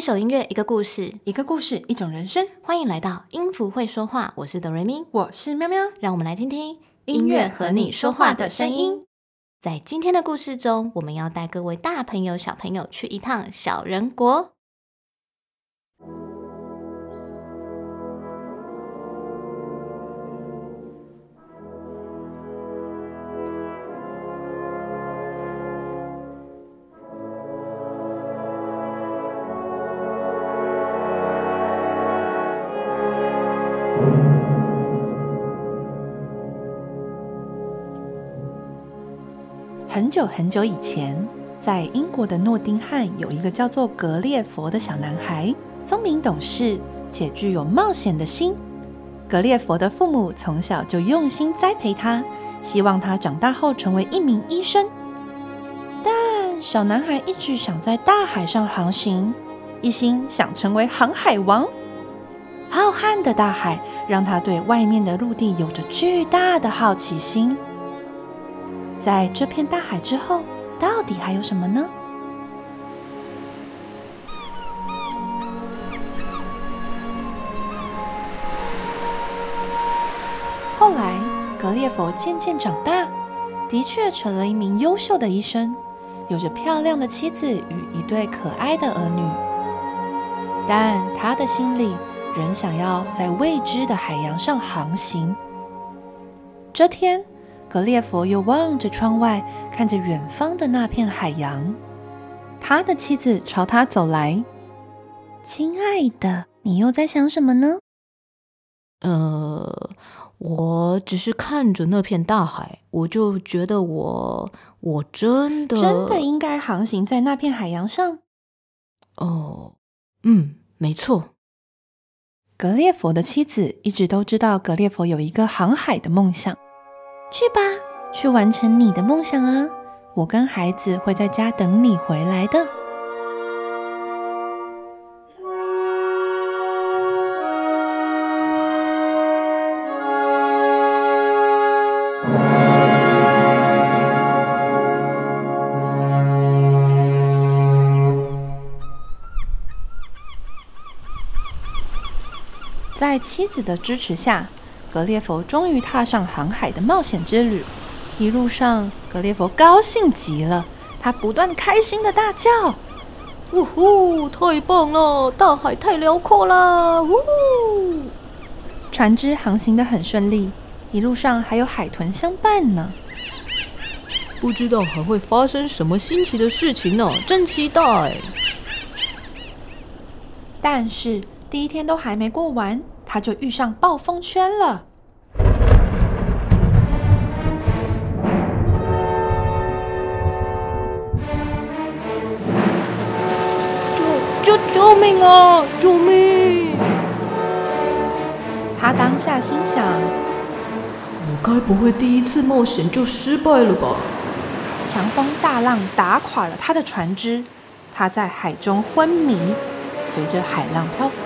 一首音乐，一个故事，一个故事，一种人生。欢迎来到音符会说话，我是哆瑞咪，我是喵喵。让我们来听听音乐和你说话的声音。在今天的故事中，我们要带各位大朋友、小朋友去一趟小人国。很久很久以前，在英国的诺丁汉有一个叫做格列佛的小男孩，聪明懂事且具有冒险的心。格列佛的父母从小就用心栽培他，希望他长大后成为一名医生。但小男孩一直想在大海上航行，一心想成为航海王。浩瀚的大海让他对外面的陆地有着巨大的好奇心。在这片大海之后，到底还有什么呢？后来，格列佛渐渐长大，的确成了一名优秀的医生，有着漂亮的妻子与一对可爱的儿女。但他的心里仍想要在未知的海洋上航行。这天。格列佛又望着窗外，看着远方的那片海洋。他的妻子朝他走来：“亲爱的，你又在想什么呢？”“呃，我只是看着那片大海，我就觉得我我真的真的应该航行在那片海洋上。”“哦，嗯，没错。”格列佛的妻子一直都知道格列佛有一个航海的梦想。去吧，去完成你的梦想啊！我跟孩子会在家等你回来的。在妻子的支持下。格列佛终于踏上航海的冒险之旅，一路上，格列佛高兴极了，他不断开心的大叫：“呜呼，太棒了！大海太辽阔了！”呜呼！船只航行的很顺利，一路上还有海豚相伴呢。不知道还会发生什么新奇的事情呢，真期待！但是第一天都还没过完。他就遇上暴风圈了！救救救命啊！救命！他当下心想：我该不会第一次冒险就失败了吧？强风大浪打垮了他的船只，他在海中昏迷，随着海浪漂浮。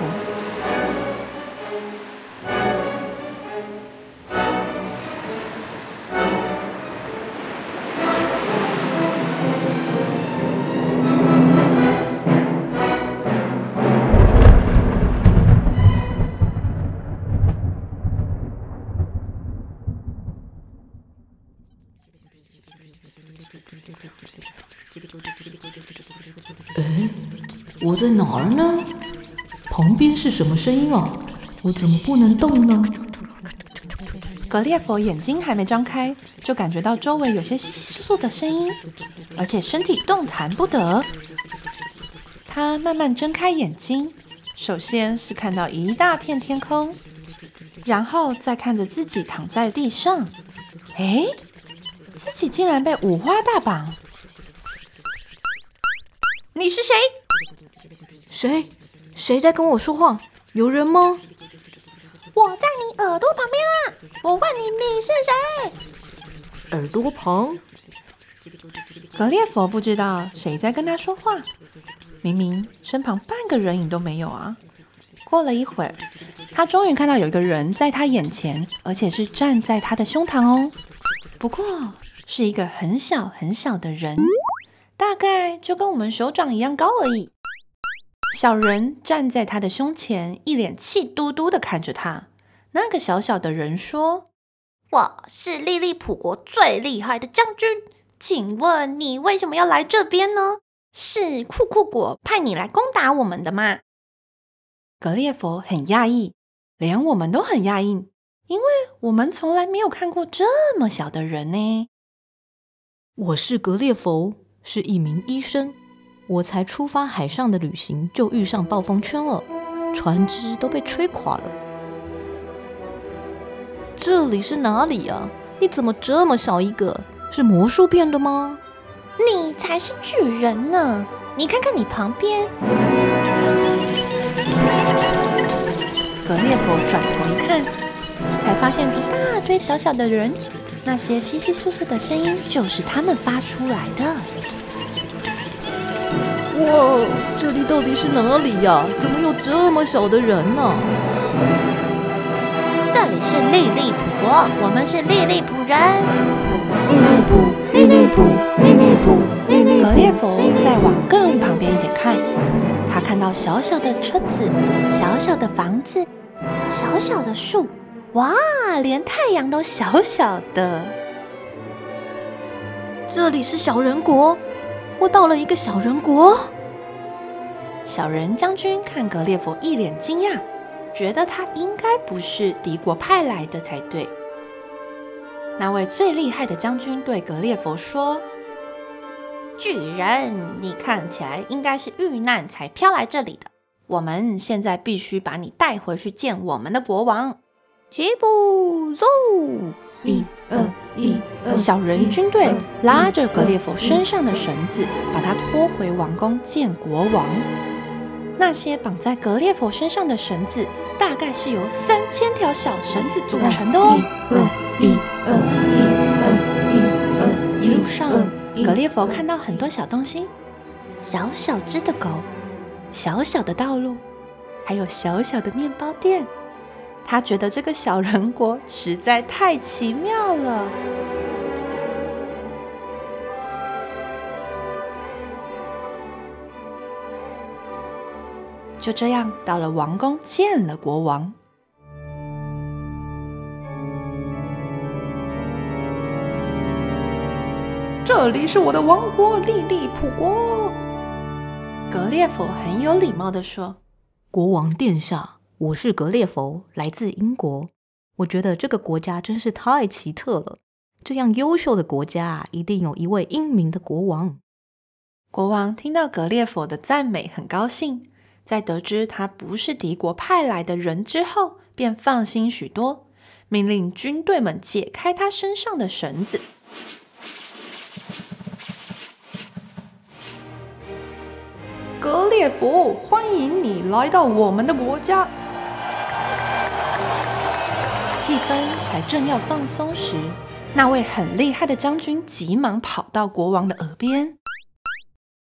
我在哪儿呢？旁边是什么声音啊？我怎么不能动呢？格列佛眼睛还没张开，就感觉到周围有些窸窸窣窣的声音，而且身体动弹不得。他慢慢睁开眼睛，首先是看到一大片天空，然后再看着自己躺在地上。哎，自己竟然被五花大绑！你是谁？谁？谁在跟我说话？有人吗？我在你耳朵旁边啊！我问你，你是谁？耳朵旁？格列佛不知道谁在跟他说话，明明身旁半个人影都没有啊！过了一会儿，他终于看到有一个人在他眼前，而且是站在他的胸膛哦。不过是一个很小很小的人。大概就跟我们手掌一样高而已。小人站在他的胸前，一脸气嘟嘟的看着他。那个小小的人说：“我是利利普国最厉害的将军，请问你为什么要来这边呢？是酷酷国派你来攻打我们的吗？”格列佛很讶异，连我们都很讶异，因为我们从来没有看过这么小的人呢。我是格列佛，是一名医生。我才出发海上的旅行，就遇上暴风圈了，船只都被吹垮了。这里是哪里啊？你怎么这么小一个？是魔术变的吗？你才是巨人呢！你看看你旁边。格列佛转头一看，才发现一大堆小小的人，那些稀稀疏疏的声音就是他们发出来的。哇，这里到底是哪里呀？怎么有这么小的人呢？这里是利利普国，我们是利利普人。利利普，利利普，利利普，利利普。格列佛再往更旁边一点看，他看到小小的车子，小小的房子，小小的树，哇，连太阳都小小的。这里是小人国。我到了一个小人国，小人将军看格列佛一脸惊讶，觉得他应该不是敌国派来的才对。那位最厉害的将军对格列佛说：“巨人，你看起来应该是遇难才飘来这里的。我们现在必须把你带回去见我们的国王。”齐步走。一二一，小人军队拉着格列佛身上的绳子，把他拖回王宫见国王。那些绑在格列佛身上的绳子，大概是由三千条小绳子组成的哦。一二一二一二，一路上，格列佛看到很多小东西：小小只的狗，小小的道路，还有小小的面包店。他觉得这个小人国实在太奇妙了。就这样，到了王宫见了国王。这里是我的王国——利利普国。格列佛很有礼貌的说：“国王殿下。”我是格列佛，来自英国。我觉得这个国家真是太奇特了。这样优秀的国家啊，一定有一位英明的国王。国王听到格列佛的赞美，很高兴。在得知他不是敌国派来的人之后，便放心许多，命令军队们解开他身上的绳子。格列佛，欢迎你来到我们的国家。气氛才正要放松时，那位很厉害的将军急忙跑到国王的耳边：“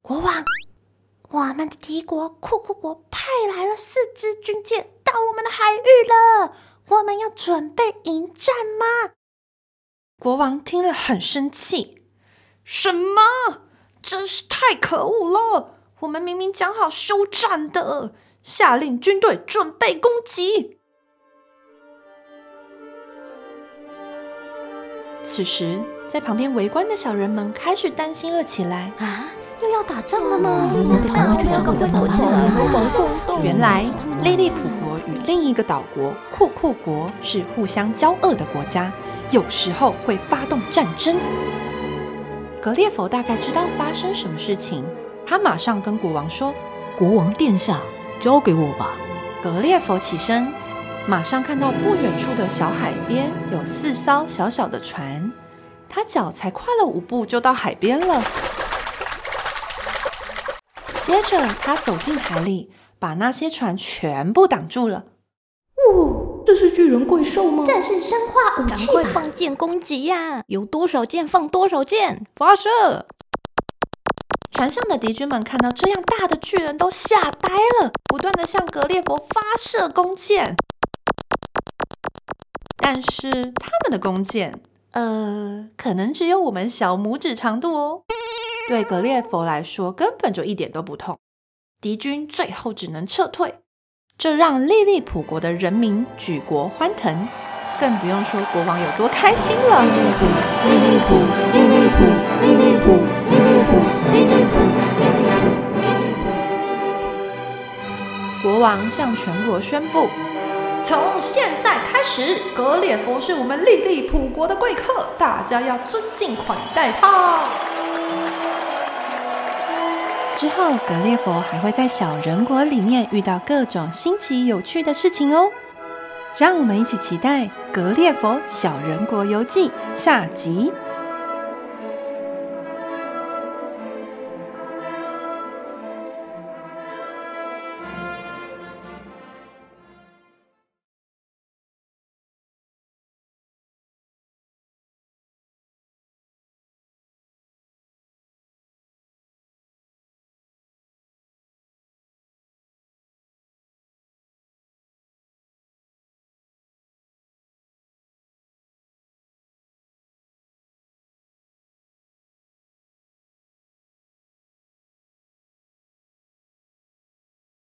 国王，我们的敌国库库国派来了四支军舰到我们的海域了，我们要准备迎战吗？”国王听了很生气：“什么？真是太可恶了！我们明明讲好休战的，下令军队准备攻击。”此时，在旁边围观的小人们开始担心了起来。啊，又要打仗了吗？原来，利利普国与另一个岛国库库国是互相交恶的国家，有时候会发动战争。格列佛大概知道发生什么事情，他马上跟国王说：“国王殿下，交给我吧。”格列佛起身。马上看到不远处的小海边有四艘小小的船，他脚才跨了五步就到海边了。接着他走进海里，把那些船全部挡住了。哦，这是巨人怪兽吗？这是生化武器，赶快放箭攻击呀！有多少箭放多少箭，发射！船上的敌军们看到这样大的巨人，都吓呆了，不断的向格列佛发射弓箭。但是他们的弓箭，呃，可能只有我们小拇指长度哦。对格列佛来说，根本就一点都不痛。敌军最后只能撤退，这让利利普国的人民举国欢腾，更不用说国王有多开心了。利利普，利利普，利利普，利利普，利利普，利利普，利利普，利利普。国王向全国宣布：从现在开始，格列佛是我们利利普国的贵客，大家要尊敬款待他。之后，格列佛还会在小人国里面遇到各种新奇有趣的事情哦。让我们一起期待《格列佛小人国游记》下集。